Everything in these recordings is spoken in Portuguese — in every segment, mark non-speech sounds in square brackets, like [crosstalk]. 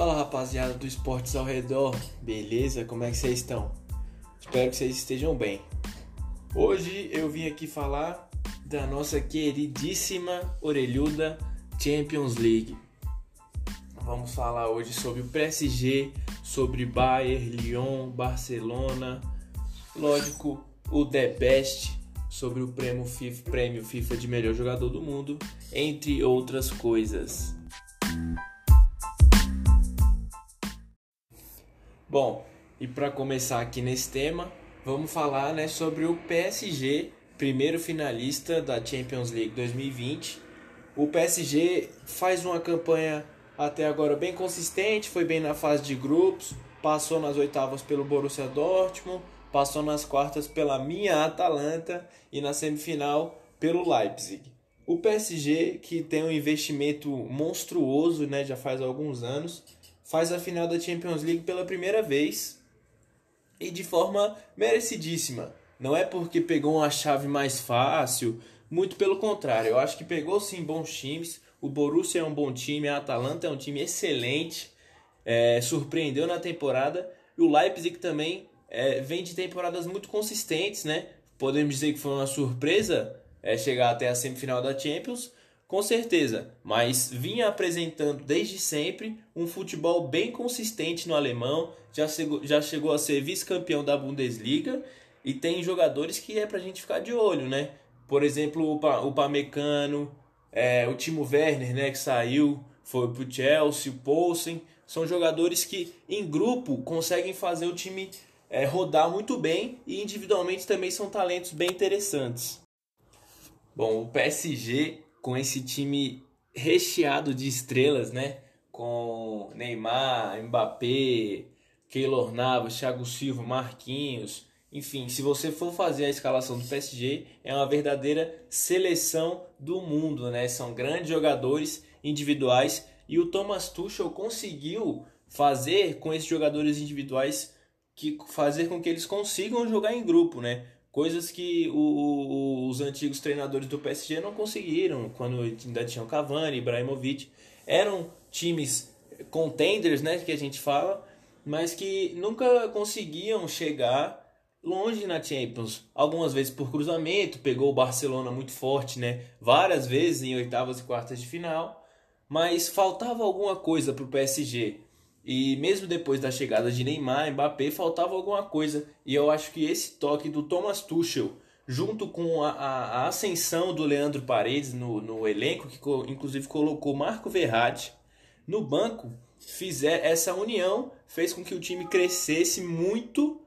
Fala rapaziada do Esportes ao Redor, beleza? Como é que vocês estão? Espero que vocês estejam bem. Hoje eu vim aqui falar da nossa queridíssima orelhuda Champions League. Vamos falar hoje sobre o PSG, sobre Bayern, Lyon, Barcelona, lógico, o The Best, sobre o prêmio FIFA, prêmio FIFA de melhor jogador do mundo, entre outras coisas. Bom, e para começar aqui nesse tema, vamos falar né, sobre o PSG, primeiro finalista da Champions League 2020. O PSG faz uma campanha até agora bem consistente, foi bem na fase de grupos, passou nas oitavas pelo Borussia Dortmund, passou nas quartas pela minha Atalanta e na semifinal pelo Leipzig. O PSG, que tem um investimento monstruoso, né, já faz alguns anos, faz a final da Champions League pela primeira vez e de forma merecidíssima. Não é porque pegou uma chave mais fácil, muito pelo contrário. Eu acho que pegou sim bons times. O Borussia é um bom time, a Atalanta é um time excelente, é, surpreendeu na temporada e o Leipzig também é, vem de temporadas muito consistentes, né? Podemos dizer que foi uma surpresa é, chegar até a semifinal da Champions, com certeza, mas vinha apresentando desde sempre um futebol bem consistente no alemão, já chegou, já chegou a ser vice-campeão da Bundesliga e tem jogadores que é pra gente ficar de olho, né? Por exemplo, o, pa, o Pamecano, é, o Timo Werner, né, que saiu, foi pro Chelsea, o Poulsen, são jogadores que em grupo conseguem fazer o time é, rodar muito bem e individualmente também são talentos bem interessantes. Bom, o PSG com esse time recheado de estrelas, né? Com Neymar, Mbappé, Keylor Navas, Thiago Silva, Marquinhos. Enfim, se você for fazer a escalação do PSG, é uma verdadeira seleção do mundo, né? São grandes jogadores individuais e o Thomas Tuchel conseguiu fazer com esses jogadores individuais que fazer com que eles consigam jogar em grupo, né? Coisas que o, o, os antigos treinadores do PSG não conseguiram quando ainda tinham Cavani, Ibrahimovic. Eram times contenders, né, que a gente fala, mas que nunca conseguiam chegar longe na Champions. Algumas vezes por cruzamento, pegou o Barcelona muito forte, né? Várias vezes em oitavas e quartas de final, mas faltava alguma coisa para o PSG. E mesmo depois da chegada de Neymar, Mbappé, faltava alguma coisa. E eu acho que esse toque do Thomas Tuchel, junto com a, a, a ascensão do Leandro Paredes no, no elenco, que co, inclusive colocou Marco Verratti no banco, fizer essa união fez com que o time crescesse muito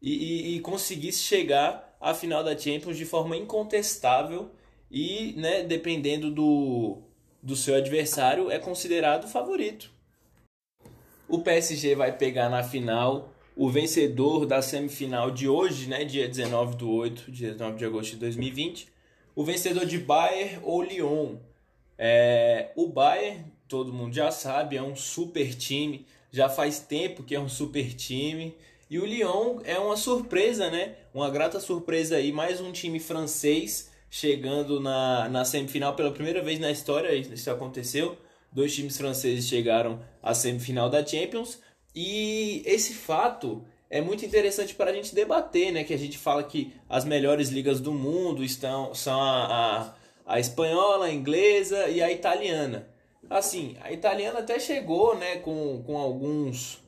e, e, e conseguisse chegar à final da Champions de forma incontestável e, né, dependendo do, do seu adversário, é considerado favorito. O PSG vai pegar na final o vencedor da semifinal de hoje, né, dia 19 do 8, 19 de agosto de 2020. O vencedor de Bayern ou Lyon. É, o Bayern, todo mundo já sabe, é um super time. Já faz tempo que é um super time. E o Lyon é uma surpresa, né? Uma grata surpresa aí. Mais um time francês chegando na, na semifinal pela primeira vez na história. Isso aconteceu dois times franceses chegaram à semifinal da Champions e esse fato é muito interessante para a gente debater, né? Que a gente fala que as melhores ligas do mundo estão são a, a, a espanhola, a inglesa e a italiana. Assim, a italiana até chegou, né? Com, com alguns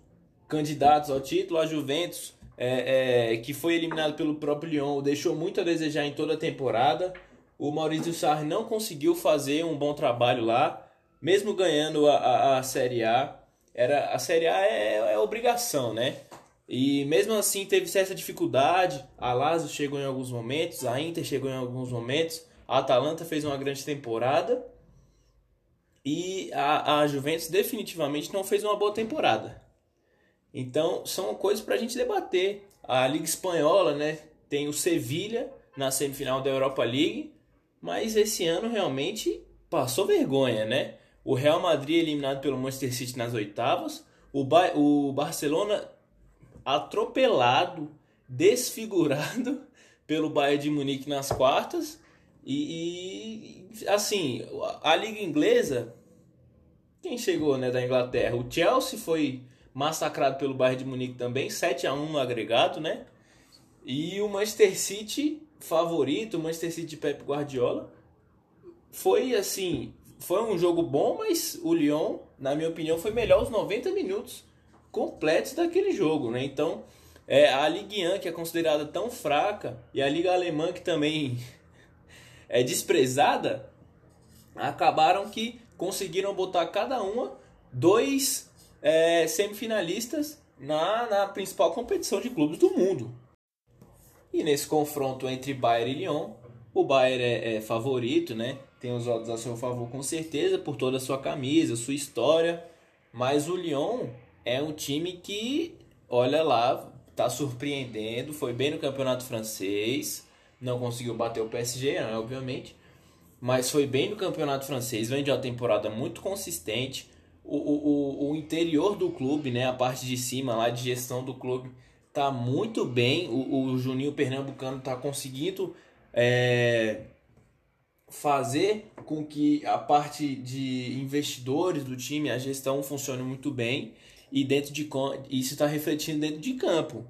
candidatos ao título, a Juventus, é, é, que foi eliminado pelo próprio Lyon, deixou muito a desejar em toda a temporada. O Maurício Sarri não conseguiu fazer um bom trabalho lá mesmo ganhando a, a, a Série A, era, a Série A é, é obrigação, né? E mesmo assim teve certa dificuldade. A Lazio chegou em alguns momentos, a Inter chegou em alguns momentos, a Atalanta fez uma grande temporada e a, a Juventus definitivamente não fez uma boa temporada. Então são coisas para a gente debater. A Liga Espanhola, né? Tem o Sevilha na semifinal da Europa League, mas esse ano realmente passou vergonha, né? O Real Madrid eliminado pelo Manchester City nas oitavas, o, ba o Barcelona atropelado, desfigurado [laughs] pelo Bayern de Munique nas quartas. E, e, assim, a liga inglesa quem chegou né, da Inglaterra? O Chelsea foi massacrado pelo Bayern de Munique também, 7 a 1 no agregado, né? E o Manchester City, favorito, o Manchester City de Pep Guardiola, foi assim, foi um jogo bom, mas o Lyon, na minha opinião, foi melhor os 90 minutos completos daquele jogo, né? Então, é, a Ligue 1, que é considerada tão fraca, e a Liga Alemã, que também [laughs] é desprezada, acabaram que conseguiram botar cada uma dois é, semifinalistas na, na principal competição de clubes do mundo. E nesse confronto entre Bayern e Lyon, o Bayern é, é favorito, né? Tem os odds a seu favor com certeza por toda a sua camisa, sua história, mas o Lyon é um time que, olha lá, tá surpreendendo, foi bem no campeonato francês, não conseguiu bater o PSG, né, obviamente, mas foi bem no campeonato francês, vem de uma temporada muito consistente. O, o, o interior do clube, né, a parte de cima lá de gestão do clube, tá muito bem. O, o Juninho Pernambucano tá conseguindo é, fazer com que a parte de investidores do time, a gestão funcione muito bem e dentro de isso está refletindo dentro de campo.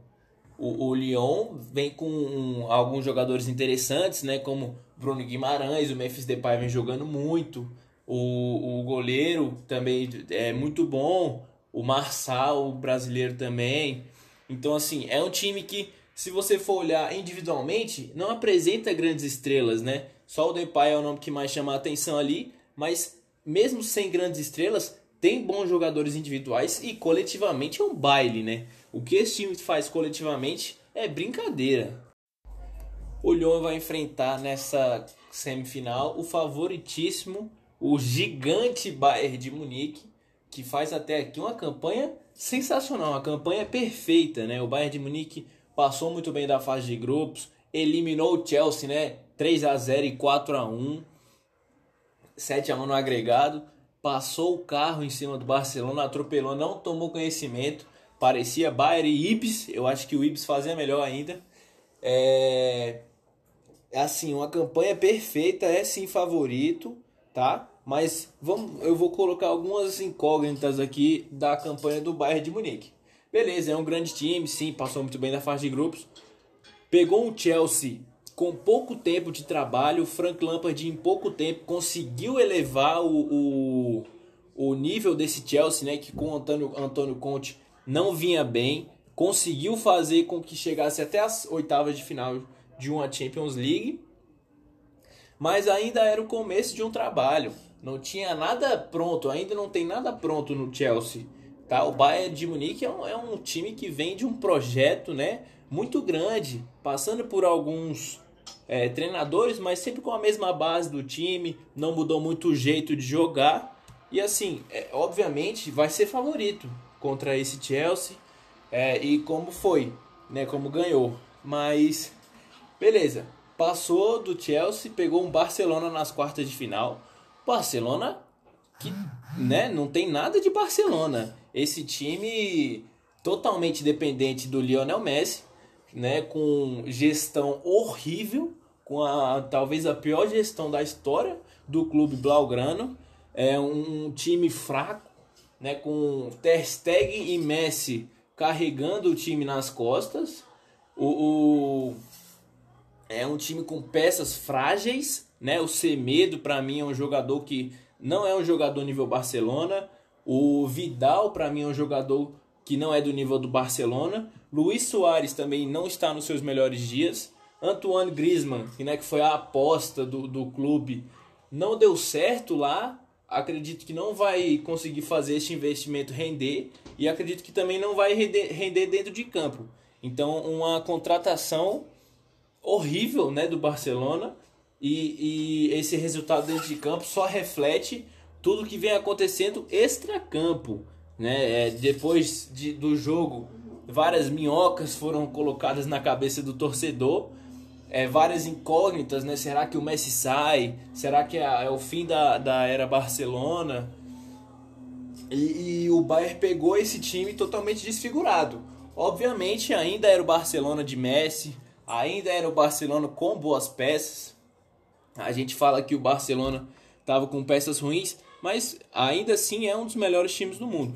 O, o Lyon vem com um, alguns jogadores interessantes, né, como Bruno Guimarães, o Memphis Depay vem jogando muito, o, o goleiro também é muito bom, o Marçal, o brasileiro também. Então, assim, é um time que, se você for olhar individualmente, não apresenta grandes estrelas, né? Só o Depay é o nome que mais chama a atenção ali, mas mesmo sem grandes estrelas, tem bons jogadores individuais e coletivamente é um baile, né? O que esse time faz coletivamente é brincadeira. O Lyon vai enfrentar nessa semifinal o favoritíssimo, o gigante Bayern de Munique, que faz até aqui uma campanha sensacional, uma campanha perfeita, né? O Bayern de Munique passou muito bem da fase de grupos, eliminou o Chelsea, né? 3 a 0 e 4 a 1. 7 a 1 no agregado, passou o carro em cima do Barcelona, atropelou, não tomou conhecimento parecia Bayern e Ibis, eu acho que o Ibis fazia melhor ainda. É, é assim, uma campanha perfeita, é sim favorito, tá? Mas vamos, eu vou colocar algumas incógnitas aqui da campanha do Bayern de Munique. Beleza, é um grande time, sim, passou muito bem na fase de grupos. Pegou um Chelsea com pouco tempo de trabalho, o Frank Lampard em pouco tempo conseguiu elevar o, o, o nível desse Chelsea, né, que com o Antônio, Antônio Conte não vinha bem, conseguiu fazer com que chegasse até as oitavas de final de uma Champions League, mas ainda era o começo de um trabalho. Não tinha nada pronto, ainda não tem nada pronto no Chelsea. Tá? O Bayern de Munique é um, é um time que vem de um projeto né, muito grande, passando por alguns é, treinadores, mas sempre com a mesma base do time, não mudou muito o jeito de jogar. E assim, é, obviamente vai ser favorito contra esse Chelsea é, e como foi, né? Como ganhou. Mas beleza, passou do Chelsea, pegou um Barcelona nas quartas de final. Barcelona que, né? Não tem nada de Barcelona. Esse time totalmente dependente do Lionel Messi, né? Com gestão horrível, com a talvez a pior gestão da história do clube blaugrano. É um time fraco né, com Ter Stegen e Messi carregando o time nas costas. O, o, é um time com peças frágeis, né? O Semedo para mim é um jogador que não é um jogador nível Barcelona. O Vidal para mim é um jogador que não é do nível do Barcelona. Luiz Soares também não está nos seus melhores dias. Antoine Griezmann, que, né, que foi a aposta do, do clube, não deu certo lá acredito que não vai conseguir fazer esse investimento render e acredito que também não vai render, render dentro de campo. Então, uma contratação horrível né, do Barcelona e, e esse resultado dentro de campo só reflete tudo que vem acontecendo extra-campo. Né? É, depois de, do jogo, várias minhocas foram colocadas na cabeça do torcedor é, várias incógnitas, né? Será que o Messi sai? Será que é, é o fim da, da era Barcelona? E, e, o Bayern pegou esse time totalmente desfigurado. Obviamente, ainda era o Barcelona de Messi, ainda era o Barcelona com boas peças. A gente fala que o Barcelona estava com peças ruins, mas ainda assim é um dos melhores times do mundo.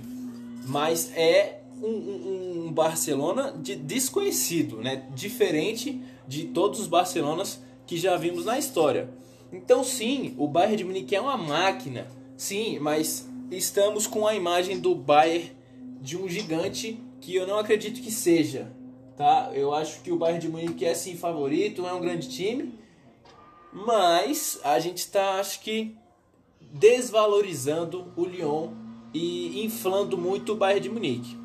Mas é um, um, um Barcelona de desconhecido, né? Diferente de todos os Barcelonas que já vimos na história. Então sim, o Bayern de Munique é uma máquina, sim, mas estamos com a imagem do Bayern de um gigante que eu não acredito que seja, tá? Eu acho que o Bayern de Munique é sim favorito, é um grande time, mas a gente está, acho que, desvalorizando o Lyon e inflando muito o Bayern de Munique.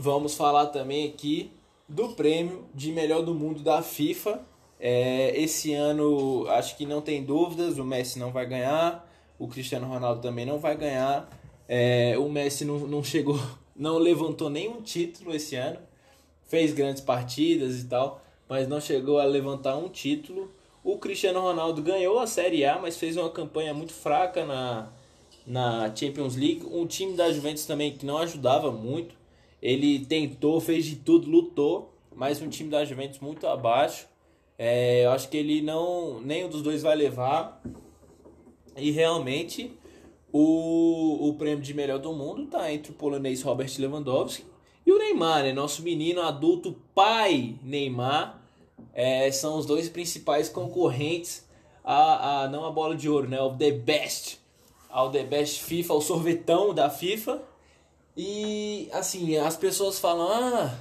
Vamos falar também aqui do prêmio de melhor do mundo da FIFA. É, esse ano, acho que não tem dúvidas, o Messi não vai ganhar, o Cristiano Ronaldo também não vai ganhar. É, o Messi não, não chegou, [laughs] não levantou nenhum título esse ano, fez grandes partidas e tal, mas não chegou a levantar um título. O Cristiano Ronaldo ganhou a Série A, mas fez uma campanha muito fraca na, na Champions League. Um time da Juventus também que não ajudava muito. Ele tentou, fez de tudo, lutou, mas um time da Juventus muito abaixo. É, eu acho que ele não. Nenhum dos dois vai levar. E realmente o, o prêmio de melhor do mundo está entre o polonês Robert Lewandowski e o Neymar, né? Nosso menino adulto pai Neymar. É, são os dois principais concorrentes a, a não a bola de ouro, né? O The Best. Ao The Best FIFA, o sorvetão da FIFA. E assim, as pessoas falam: ah,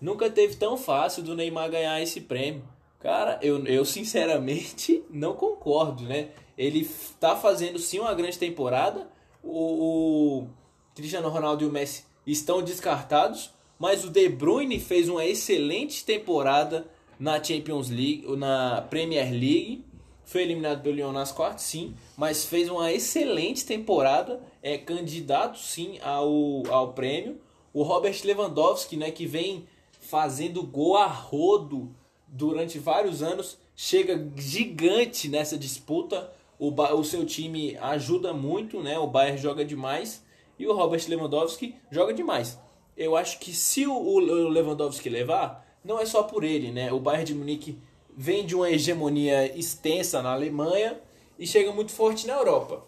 nunca teve tão fácil do Neymar ganhar esse prêmio. Cara, eu, eu sinceramente [laughs] não concordo, né? Ele tá fazendo sim uma grande temporada. O, o Cristiano Ronaldo e o Messi estão descartados, mas o De Bruyne fez uma excelente temporada na Champions League, na Premier League. Foi eliminado pelo Lyon nas quartas, sim, mas fez uma excelente temporada, é candidato sim ao, ao prêmio. O Robert Lewandowski, né, que vem fazendo gol a rodo durante vários anos, chega gigante nessa disputa. O, o seu time ajuda muito, né? O Bayern joga demais e o Robert Lewandowski joga demais. Eu acho que se o, o Lewandowski levar, não é só por ele, né? O Bayern de Munique vem de uma hegemonia extensa na Alemanha e chega muito forte na Europa.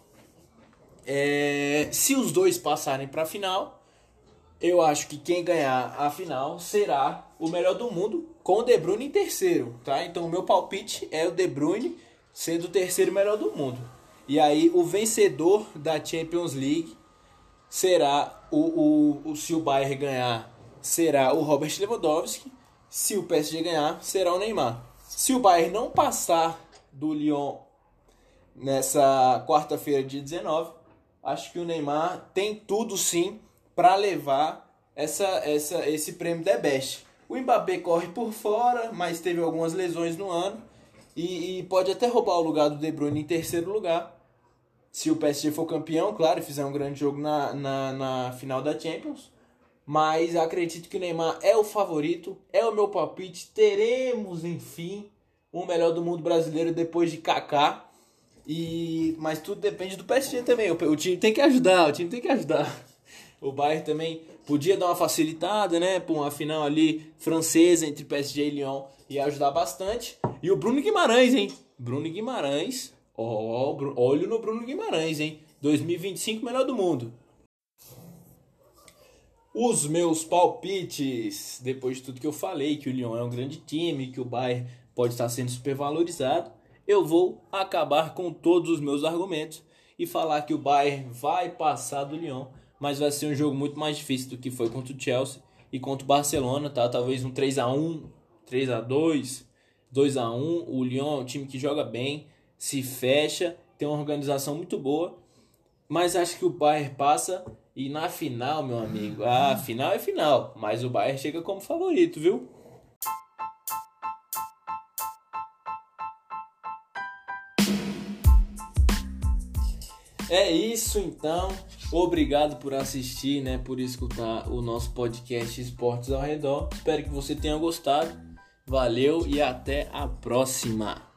É, se os dois passarem para a final, eu acho que quem ganhar a final será o melhor do mundo com o De Bruyne em terceiro, tá? Então o meu palpite é o De Bruyne sendo o terceiro melhor do mundo. E aí o vencedor da Champions League será o, o, o se o Bayern ganhar, será o Robert Lewandowski. Se o PSG ganhar, será o Neymar. Se o Bayern não passar do Lyon nessa quarta-feira, dia 19, acho que o Neymar tem tudo sim para levar essa, essa, esse prêmio de Best. O Mbappé corre por fora, mas teve algumas lesões no ano e, e, pode até roubar o lugar do De Bruyne em terceiro lugar. Se o PSG for campeão, claro, e fizer um grande jogo na, na, na final da Champions. Mas acredito que o Neymar é o favorito, é o meu palpite. Teremos, enfim, o melhor do mundo brasileiro depois de Kaká. E mas tudo depende do PSG também. O, o time tem que ajudar, o time tem que ajudar. O Bayern também podia dar uma facilitada, né? Por uma final ali francesa entre PSG e Lyon ia ajudar bastante. E o Bruno Guimarães, hein? Bruno Guimarães. Ó, oh, olho no Bruno Guimarães, hein? 2025 melhor do mundo. Os meus palpites, depois de tudo que eu falei, que o Lyon é um grande time, que o Bayern pode estar sendo supervalorizado, eu vou acabar com todos os meus argumentos e falar que o Bayern vai passar do Lyon mas vai ser um jogo muito mais difícil do que foi contra o Chelsea e contra o Barcelona, tá? Talvez um 3 a 1, 3 a 2, 2 a 1. O Lyon é um time que joga bem, se fecha, tem uma organização muito boa, mas acho que o Bayern passa e na final, meu amigo, a final é final, mas o Bayern chega como favorito, viu? É isso então. Obrigado por assistir, né, por escutar o nosso podcast Esportes ao Redor. Espero que você tenha gostado. Valeu e até a próxima.